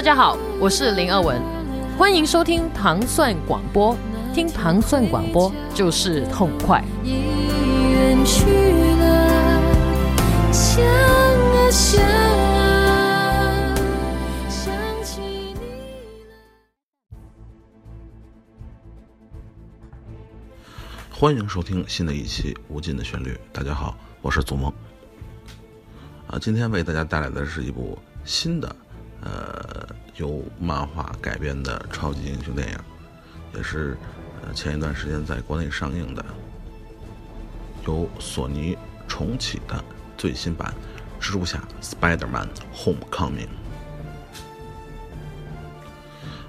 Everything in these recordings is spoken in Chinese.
大家好，我是林二文，欢迎收听糖蒜广播。听糖蒜广播就是痛快。欢迎收听新的一期《无尽的旋律》。大家好，我是祖梦。啊，今天为大家带来的是一部新的。呃，由漫画改编的超级英雄电影，也是呃前一段时间在国内上映的，由索尼重启的最新版《蜘蛛侠 Spider-Man Homecoming》。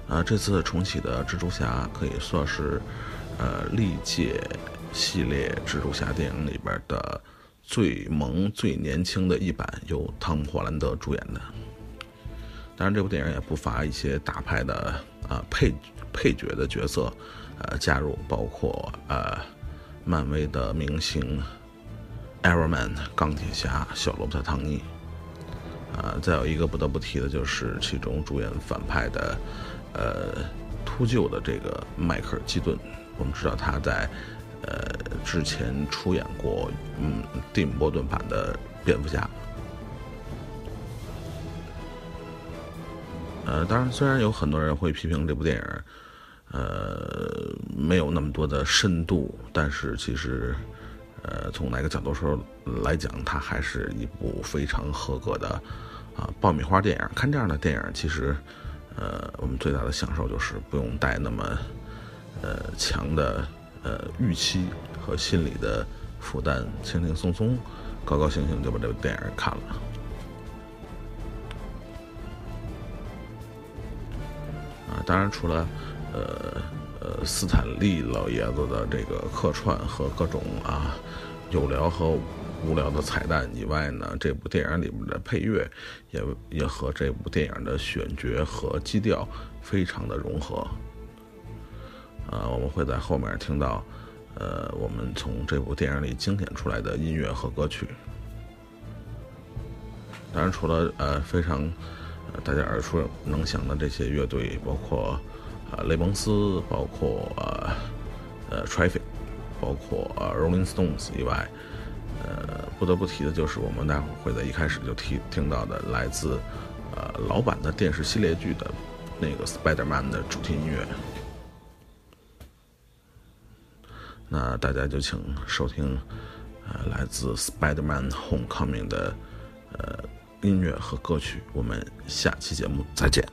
呃，这次重启的蜘蛛侠可以说是呃历届系列蜘蛛侠电影里边的最萌、最年轻的一版，由汤姆·霍兰德主演的。当然，这部电影也不乏一些大牌的啊配配角的角色，呃加入，包括呃漫威的明星 Iron Man 钢铁侠小罗伯特·唐尼，啊，再有一个不得不提的就是其中主演反派的呃秃鹫的这个迈克尔·基顿。我们知道他在呃之前出演过嗯蒂姆·波顿版的蝙蝠侠。呃，当然，虽然有很多人会批评这部电影，呃，没有那么多的深度，但是其实，呃，从哪个角度说来讲，它还是一部非常合格的啊爆米花电影。看这样的电影，其实，呃，我们最大的享受就是不用带那么呃强的呃预期和心理的负担，轻轻松松、高高兴兴就把这部电影看了。当然，除了，呃呃，斯坦利老爷子的这个客串和各种啊有聊和无聊的彩蛋以外呢，这部电影里面的配乐也也和这部电影的选角和基调非常的融合。啊，我们会在后面听到，呃，我们从这部电影里精选出来的音乐和歌曲。当然，除了呃非常。大家耳熟能详的这些乐队，包括啊雷蒙斯，包括呃呃 Traffic，包括 Rolling Stones 以外，呃不得不提的就是我们待会儿会在一开始就提听到的来自呃老版的电视系列剧的那个 Spider-Man 的主题音乐。那大家就请收听呃来自 Spider-Man Homecoming 的呃。音乐和歌曲，我们下期节目再见。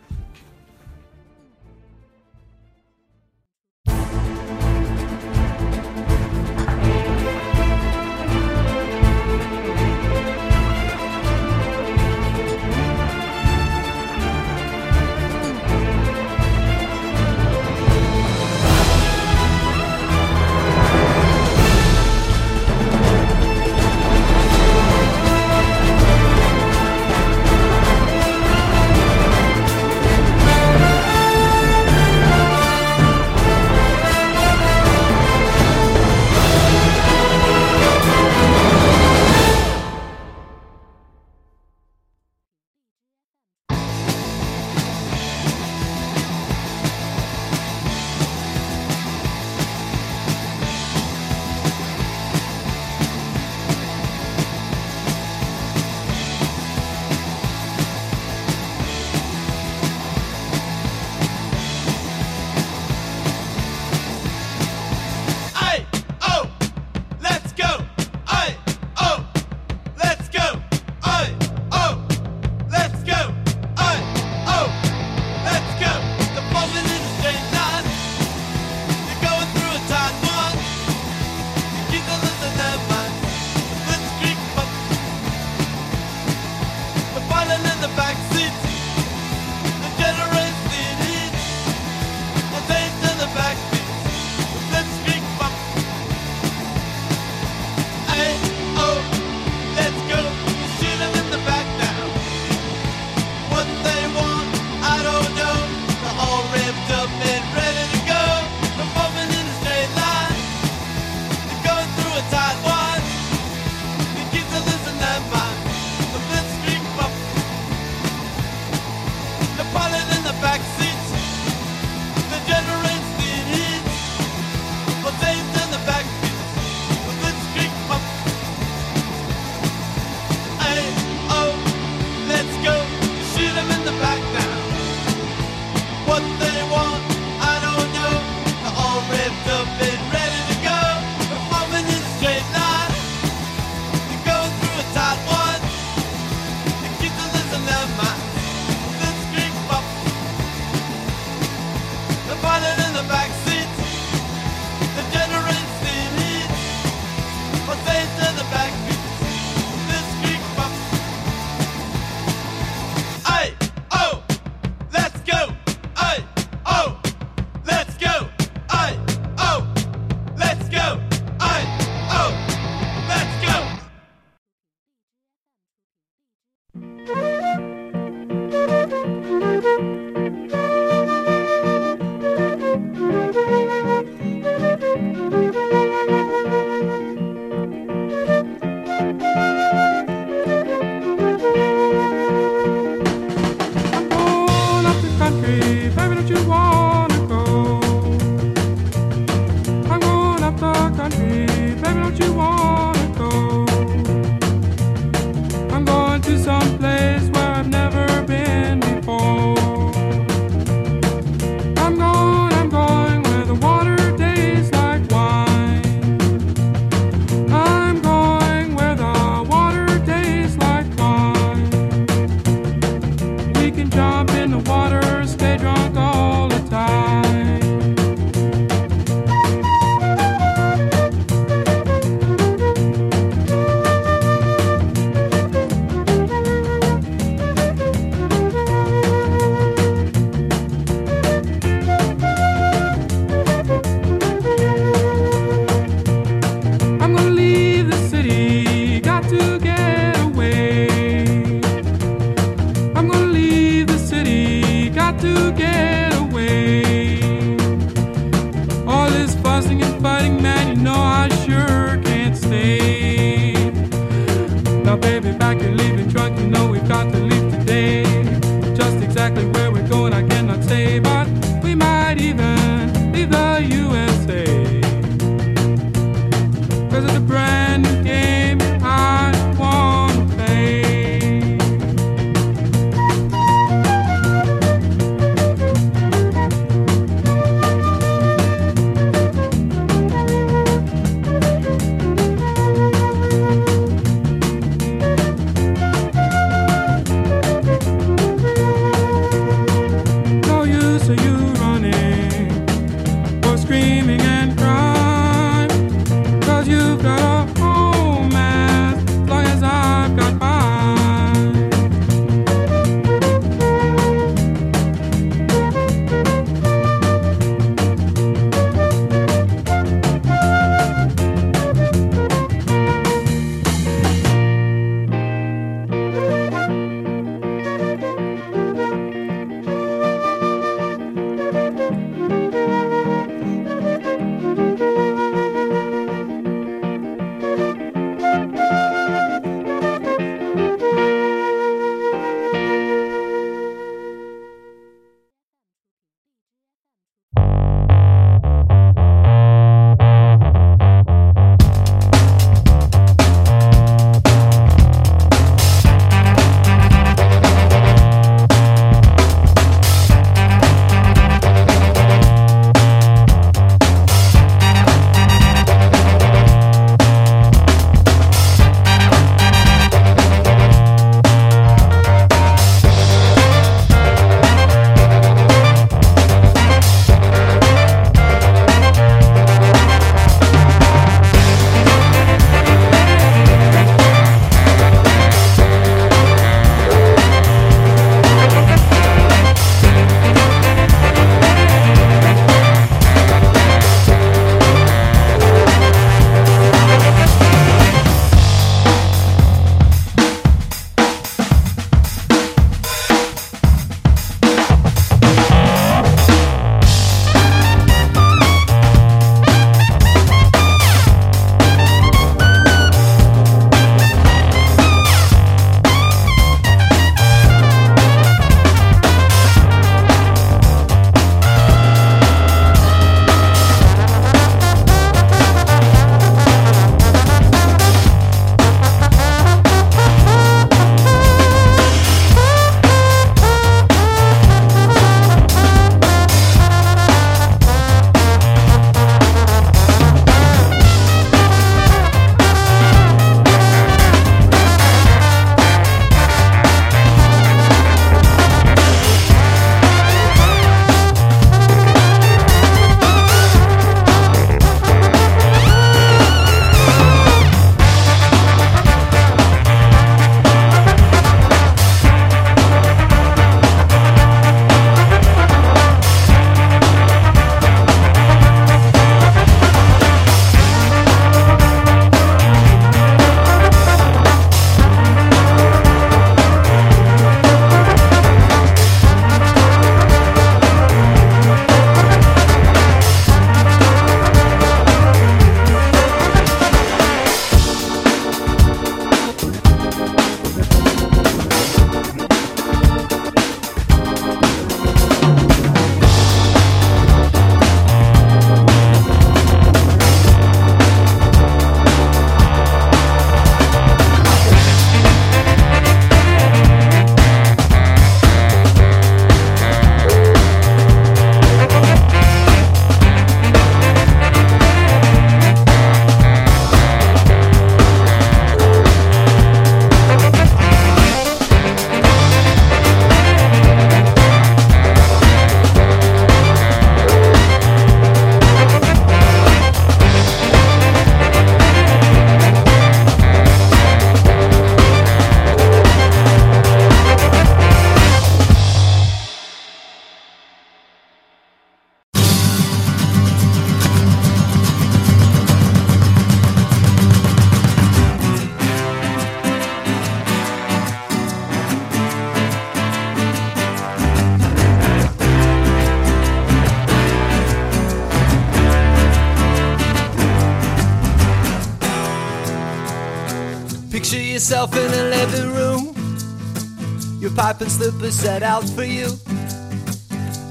And slippers set out for you.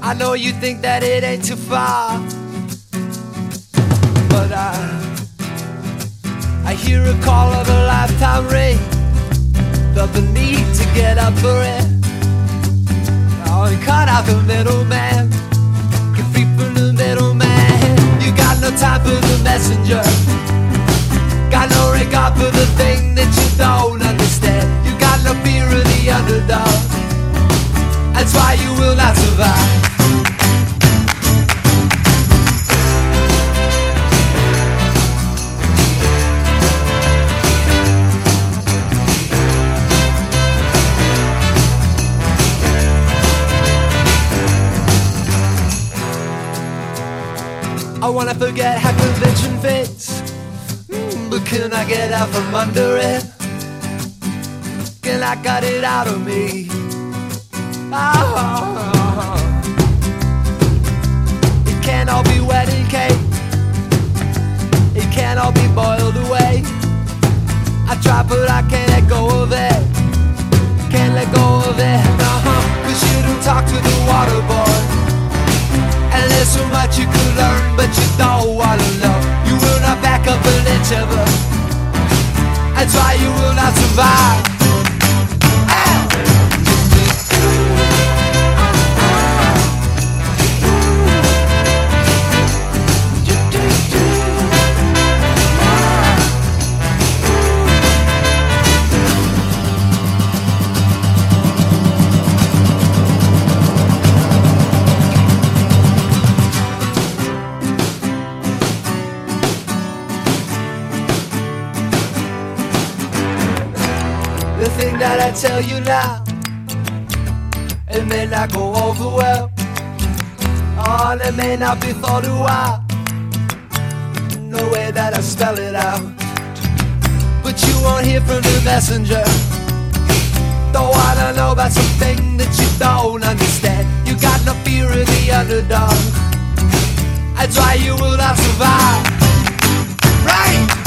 I know you think that it ain't too far. But I I hear a call of a lifetime ring. Felt the need to get up for it. Oh, and cut out the middleman. Get free from the middleman. You got no time for the messenger. Got no regard for the thing that you Forget how convention fits. Mm, But can I get out from under it? Can I cut it out of me? Ah. It can't all be wedding cake. It can't all be boiled away. I try, but I can't let go of it. Can't let go of it. Uh-huh. Cause you don't talk to the water boy. So much you could learn, but you don't wanna know. You will not back up an inch it. That's why you will not survive. That I tell you now, it may not go over well. And it may not be thought a while. No way that I spell it out. But you won't hear from the messenger. Don't wanna know about something that you don't understand. You got no fear of the underdog. That's why you will not survive. Right?